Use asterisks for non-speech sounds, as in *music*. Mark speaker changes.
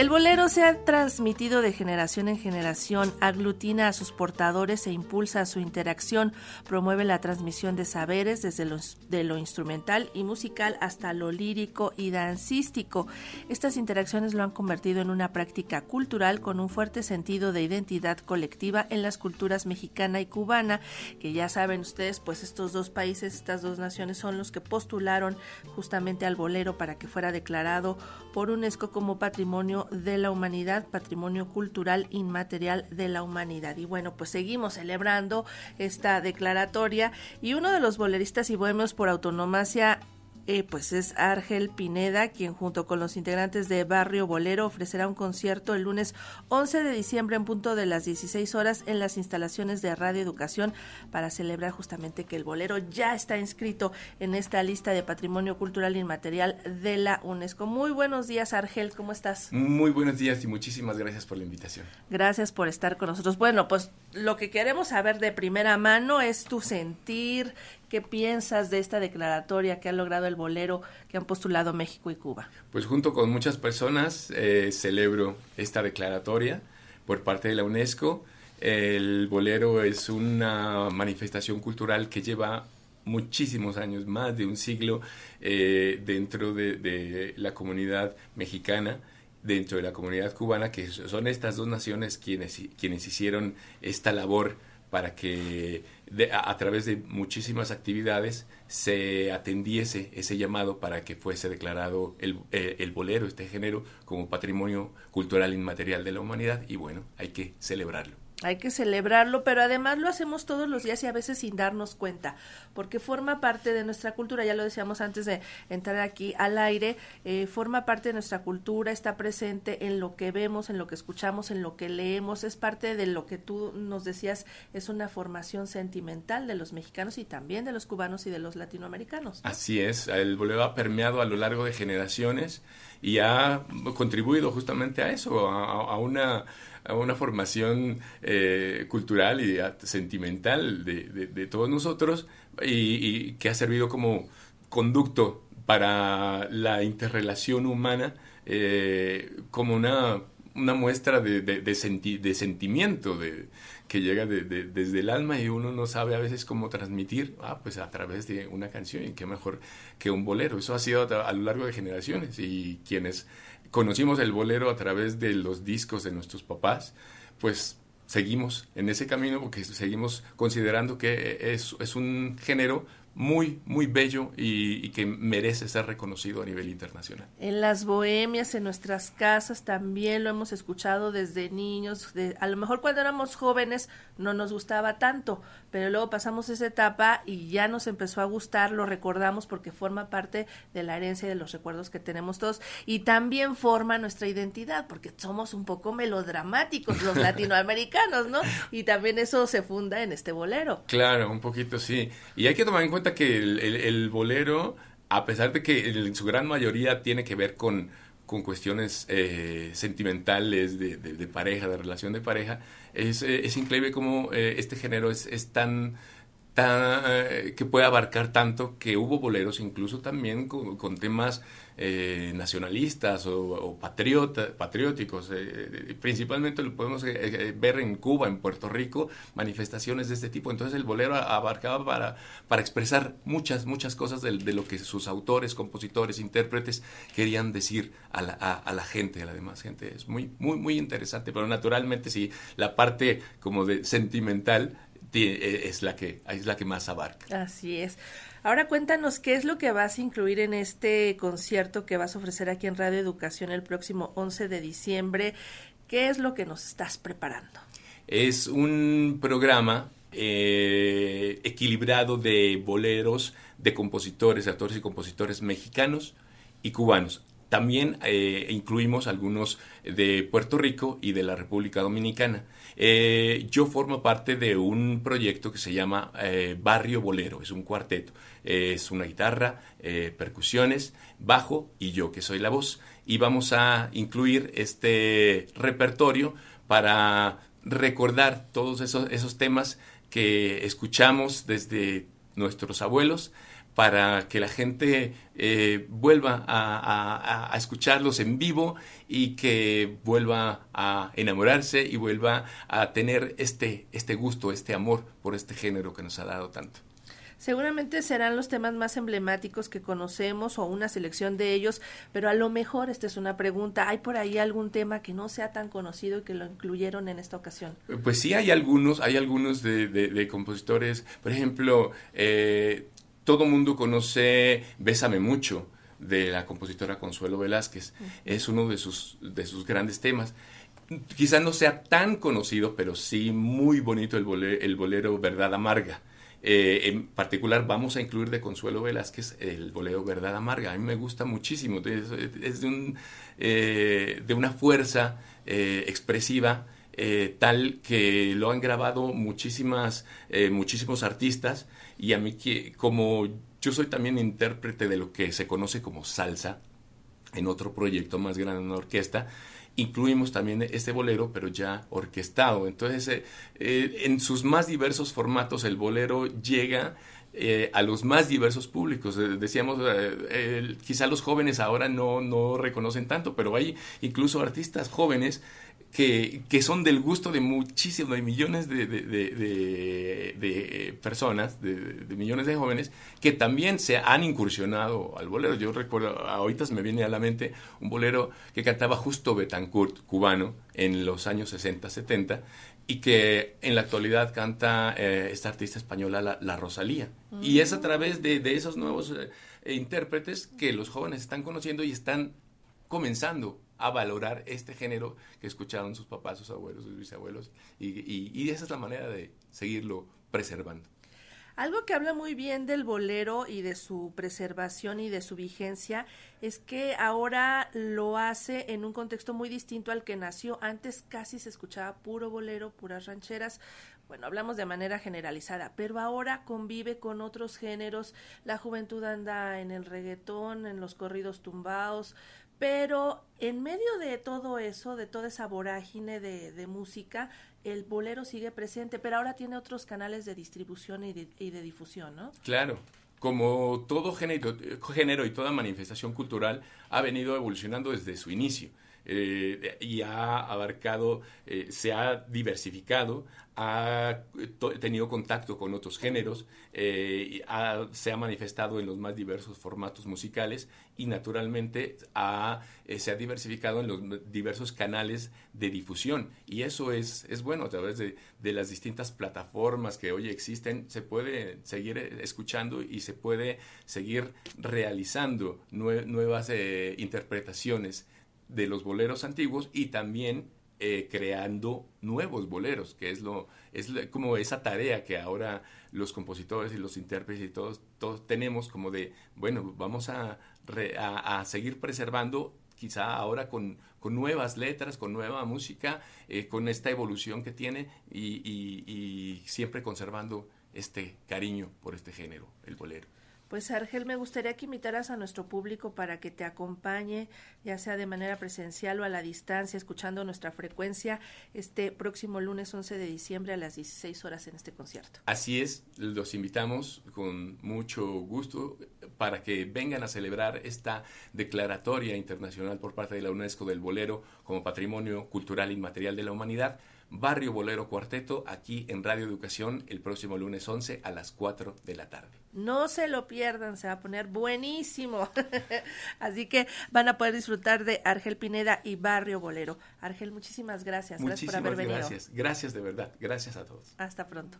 Speaker 1: El bolero se ha transmitido de generación en generación, aglutina a sus portadores e impulsa su interacción, promueve la transmisión de saberes desde lo, de lo instrumental y musical hasta lo lírico y dancístico. Estas interacciones lo han convertido en una práctica cultural con un fuerte sentido de identidad colectiva en las culturas mexicana y cubana, que ya saben ustedes, pues estos dos países, estas dos naciones son los que postularon justamente al bolero para que fuera declarado por UNESCO como patrimonio de la humanidad, patrimonio cultural inmaterial de la humanidad. Y bueno, pues seguimos celebrando esta declaratoria y uno de los boleristas y bohemios por autonomacia eh, pues es Argel Pineda, quien junto con los integrantes de Barrio Bolero ofrecerá un concierto el lunes 11 de diciembre en punto de las 16 horas en las instalaciones de Radio Educación para celebrar justamente que el bolero ya está inscrito en esta lista de Patrimonio Cultural Inmaterial de la UNESCO. Muy buenos días, Argel, ¿cómo estás?
Speaker 2: Muy buenos días y muchísimas gracias por la invitación.
Speaker 1: Gracias por estar con nosotros. Bueno, pues lo que queremos saber de primera mano es tu sentir, ¿Qué piensas de esta declaratoria que ha logrado el bolero que han postulado México y Cuba?
Speaker 2: Pues junto con muchas personas eh, celebro esta declaratoria por parte de la UNESCO. El bolero es una manifestación cultural que lleva muchísimos años, más de un siglo, eh, dentro de, la comunidad mexicana dentro de la comunidad cubana, que son estas dos naciones quienes, quienes hicieron esta labor para que a, través de muchísimas actividades se atendiese ese llamado para que fuese declarado el, eh, el bolero, este género, como patrimonio cultural inmaterial de la humanidad y bueno, hay que celebrarlo.
Speaker 1: Hay que celebrarlo, pero además lo hacemos todos los días y a veces sin darnos cuenta, porque forma parte de nuestra cultura, ya lo decíamos antes de entrar aquí al aire, eh, forma parte de nuestra cultura, está presente en lo que vemos, en lo que escuchamos, en lo que leemos, es parte de lo que tú nos decías, es una formación sentimental de los mexicanos y también de los cubanos y de los latinoamericanos.
Speaker 2: Así es, el bolero ha permeado a lo largo de generaciones y ha contribuido justamente a eso, a una a una formación eh, cultural y sentimental de, todos nosotros y, que ha servido como conducto para la interrelación humana eh, como una, una muestra de, de, sentimiento de, que llega desde el alma y uno no sabe a veces cómo transmitir, ah, pues a través de una canción y qué mejor que un bolero. Eso ha sido a lo largo de generaciones y quienes conocimos el bolero a través de los discos de nuestros papás, pues seguimos en ese camino porque seguimos considerando que es, es un género muy, muy bello y, que merece ser reconocido a nivel internacional.
Speaker 1: En las bohemias, en nuestras casas, también lo hemos escuchado desde niños. De, a lo mejor cuando éramos jóvenes no nos gustaba tanto, pero luego pasamos esa etapa y ya nos empezó a gustar, lo recordamos porque forma parte de la herencia y de los recuerdos que tenemos todos y también forma nuestra identidad porque somos un poco melodramáticos los *laughs* latinoamericanos, ¿no? Y también eso se funda en este bolero.
Speaker 2: Claro, un poquito sí. Y hay que tomar en cuenta que el, bolero, a pesar de que en su gran mayoría tiene que ver con, con cuestiones eh, sentimentales de, pareja, de relación de pareja, es, eh, es increíble cómo eh, este género es, es tan tan, que puede abarcar tanto que hubo boleros incluso también con temas eh, nacionalistas o, patriota, patrióticos. Eh, principalmente lo podemos eh, ver en Cuba, en Puerto Rico, manifestaciones de este tipo. Entonces el bolero abarcaba para, para expresar muchas, muchas cosas de, lo que sus autores, compositores, intérpretes querían decir a la, a, la gente, a la demás gente. Es muy, muy, muy interesante, pero naturalmente sí, la parte como de sentimental es la que es la que más abarca.
Speaker 1: Así es. Ahora cuéntanos qué es lo que vas a incluir en este concierto que vas a ofrecer aquí en Radio Educación el próximo 11 de diciembre. ¿Qué es lo que nos estás preparando?
Speaker 2: Es un programa eh, equilibrado de boleros de compositores, actores y compositores mexicanos y cubanos. También eh, incluimos algunos de Puerto Rico y de la República Dominicana. Eh, yo formo parte de un proyecto que se llama eh, Barrio Bolero, es un cuarteto, es una guitarra, percusiones, bajo y yo que soy la voz. Y vamos a incluir este repertorio para recordar todos esos, esos temas que escuchamos desde nuestros abuelos para que la gente eh, vuelva a, escucharlos en vivo y que vuelva a enamorarse y vuelva a tener este, este gusto, este amor por este género que nos ha dado tanto.
Speaker 1: Seguramente serán los temas más emblemáticos que conocemos o una selección de ellos, pero a lo mejor esta es una pregunta. ¿Hay por ahí algún tema que no sea tan conocido y que lo incluyeron en esta ocasión?
Speaker 2: Pues sí, hay algunos, hay algunos de, compositores. Por ejemplo, eh, todo mundo conoce Bésame mucho de la compositora Consuelo Velázquez. Es uno de sus, de sus grandes temas. Quizás no sea tan conocido, pero sí muy bonito el el bolero Verdad Amarga eh, en particular vamos a incluir de Consuelo Velázquez el bolero Verdad Amarga. A mí me gusta muchísimo, es, de, un, eh, de, una fuerza eh, expresiva tal que lo han grabado muchísimas, muchísimos artistas y a mí que, como yo soy también intérprete de lo que se conoce como salsa, en otro proyecto más grande, una orquesta, incluimos también este bolero, pero ya orquestado. Entonces, eh, eh, en sus más diversos formatos, el bolero llega eh, a los más diversos públicos. decíamos, quizá los jóvenes ahora no, no reconocen tanto, pero hay incluso artistas jóvenes que, que, son del gusto de muchísimos, de millones de, de, personas, de, millones de jóvenes, que también se han incursionado al bolero. Yo recuerdo, ahorita me viene a la mente un bolero que cantaba justo Betancourt, cubano, en los años 60, 70, y que en la actualidad canta eh, esta artista española, la, Rosalía. Y es a mm. través de, esos nuevos eh, intérpretes que los jóvenes están conociendo y están comenzando a valorar este género que escucharon sus papás, sus abuelos, sus bisabuelos, y, esa es la manera de seguirlo preservando.
Speaker 1: Algo que habla muy bien del bolero y de su preservación y de su vigencia es que ahora lo hace en un contexto muy distinto al que nació. Antes casi se escuchaba puro bolero, puras rancheras. Bueno, hablamos de manera generalizada, pero ahora convive con otros géneros. La juventud anda en el reggaetón, en los corridos tumbados, pero en medio de todo eso, de toda esa vorágine de, música, el bolero sigue presente, pero ahora tiene otros canales de distribución y de, difusión, ¿no?
Speaker 2: Claro. Como todo género, género y toda manifestación cultural ha venido evolucionando desde su inicio. Eh, y ha abarcado, eh, se ha diversificado, ha tenido contacto con otros géneros, eh, se ha manifestado en los más diversos formatos musicales y naturalmente se ha diversificado en los diversos canales de difusión. Y eso es, es bueno, a través de, las distintas plataformas que hoy existen, se puede seguir escuchando y se puede seguir realizando nuevas interpretaciones de los boleros antiguos y también eh, creando nuevos boleros, que es lo es como esa tarea que ahora los compositores y los intérpretes y todos, todos tenemos como de, bueno, vamos a, a, seguir preservando quizá ahora con, con, nuevas letras, con nueva música, eh, con esta evolución que tiene y, y siempre conservando este cariño por este género, el bolero.
Speaker 1: Pues Argel, me gustaría que invitaras a nuestro público para que te acompañe, ya sea de manera presencial o a la distancia, escuchando nuestra frecuencia este próximo lunes 11 de diciembre a las 16 horas en este concierto.
Speaker 2: Así es, los invitamos con mucho gusto para que vengan a celebrar esta declaratoria internacional por parte de la UNESCO del bolero como patrimonio cultural inmaterial de la humanidad Barrio Bolero Cuarteto, aquí en Radio Educación, el próximo lunes 11 a las 4 de la tarde.
Speaker 1: No se lo pierdan, se va a poner buenísimo. *laughs* Así que van a poder disfrutar de Argel Pineda y Barrio Bolero. Argel, muchísimas gracias.
Speaker 2: Muchísimas gracias por haber venido. Gracias, gracias de verdad. Gracias a todos.
Speaker 1: Hasta pronto.